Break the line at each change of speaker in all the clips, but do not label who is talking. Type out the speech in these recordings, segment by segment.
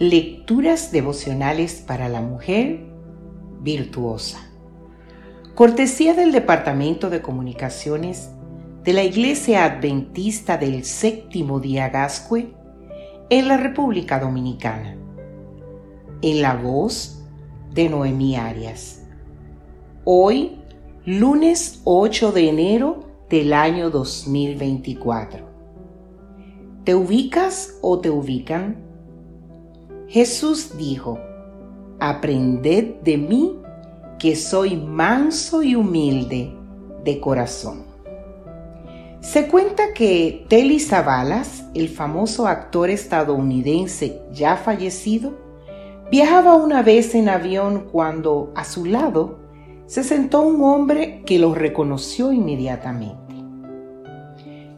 Lecturas devocionales para la mujer virtuosa. Cortesía del Departamento de Comunicaciones de la Iglesia Adventista del Séptimo Día Gascue en la República Dominicana. En la voz de Noemí Arias. Hoy, lunes 8 de enero del año 2024. ¿Te ubicas o te ubican? Jesús dijo, Aprended de mí que soy manso y humilde de corazón. Se cuenta que Telly Savalas, el famoso actor estadounidense ya fallecido, viajaba una vez en avión cuando a su lado se sentó un hombre que lo reconoció inmediatamente.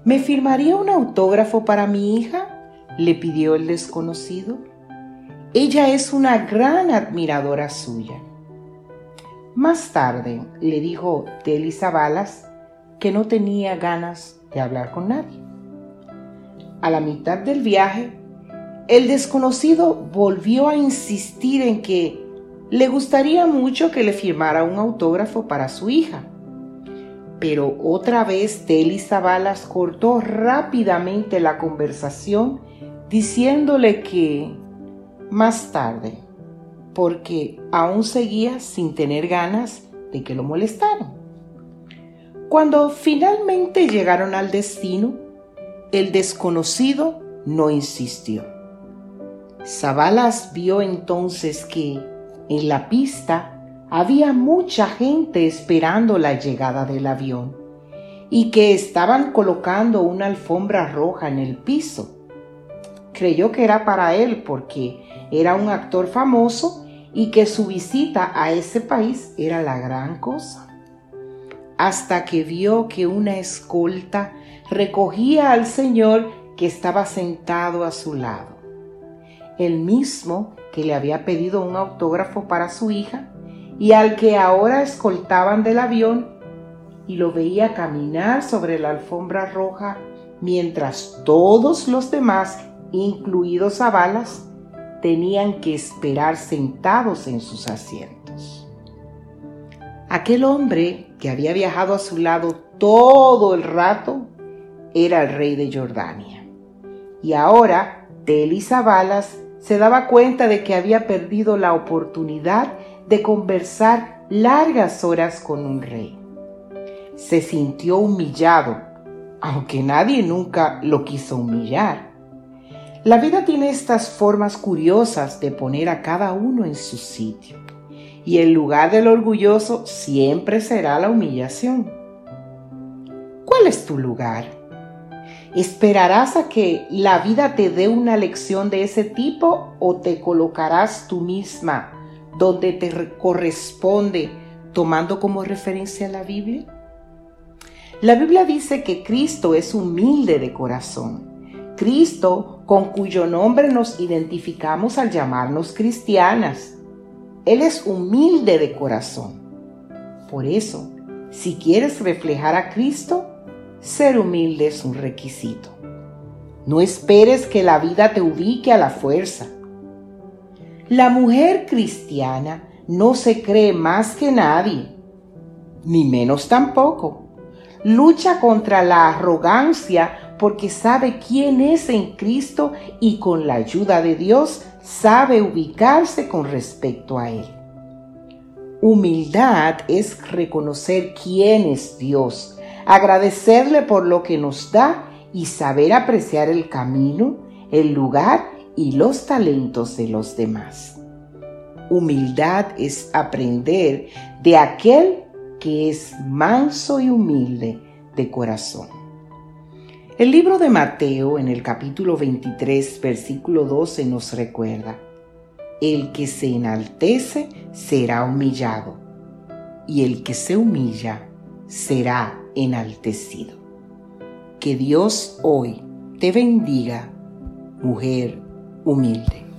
¿Me firmaría un autógrafo para mi hija? le pidió el desconocido. Ella es una gran admiradora suya. Más tarde le dijo Telly Balas que no tenía ganas de hablar con nadie. A la mitad del viaje, el desconocido volvió a insistir en que le gustaría mucho que le firmara un autógrafo para su hija. Pero otra vez Telly Balas cortó rápidamente la conversación diciéndole que más tarde, porque aún seguía sin tener ganas de que lo molestaran. Cuando finalmente llegaron al destino, el desconocido no insistió. Zabalas vio entonces que en la pista había mucha gente esperando la llegada del avión y que estaban colocando una alfombra roja en el piso. Creyó que era para él porque era un actor famoso y que su visita a ese país era la gran cosa. Hasta que vio que una escolta recogía al señor que estaba sentado a su lado, el mismo que le había pedido un autógrafo para su hija y al que ahora escoltaban del avión y lo veía caminar sobre la alfombra roja mientras todos los demás, incluidos a balas, tenían que esperar sentados en sus asientos. Aquel hombre que había viajado a su lado todo el rato era el rey de Jordania. Y ahora Teli Zabalas se daba cuenta de que había perdido la oportunidad de conversar largas horas con un rey. Se sintió humillado, aunque nadie nunca lo quiso humillar. La vida tiene estas formas curiosas de poner a cada uno en su sitio. Y el lugar del orgulloso siempre será la humillación. ¿Cuál es tu lugar? ¿Esperarás a que la vida te dé una lección de ese tipo o te colocarás tú misma donde te corresponde tomando como referencia la Biblia? La Biblia dice que Cristo es humilde de corazón Cristo con cuyo nombre nos identificamos al llamarnos cristianas. Él es humilde de corazón. Por eso, si quieres reflejar a Cristo, ser humilde es un requisito. No esperes que la vida te ubique a la fuerza. La mujer cristiana no se cree más que nadie, ni menos tampoco. Lucha contra la arrogancia porque sabe quién es en Cristo y con la ayuda de Dios sabe ubicarse con respecto a Él. Humildad es reconocer quién es Dios, agradecerle por lo que nos da y saber apreciar el camino, el lugar y los talentos de los demás. Humildad es aprender de aquel que es manso y humilde de corazón. El libro de Mateo en el capítulo 23, versículo 12 nos recuerda, el que se enaltece será humillado, y el que se humilla será enaltecido. Que Dios hoy te bendiga, mujer humilde.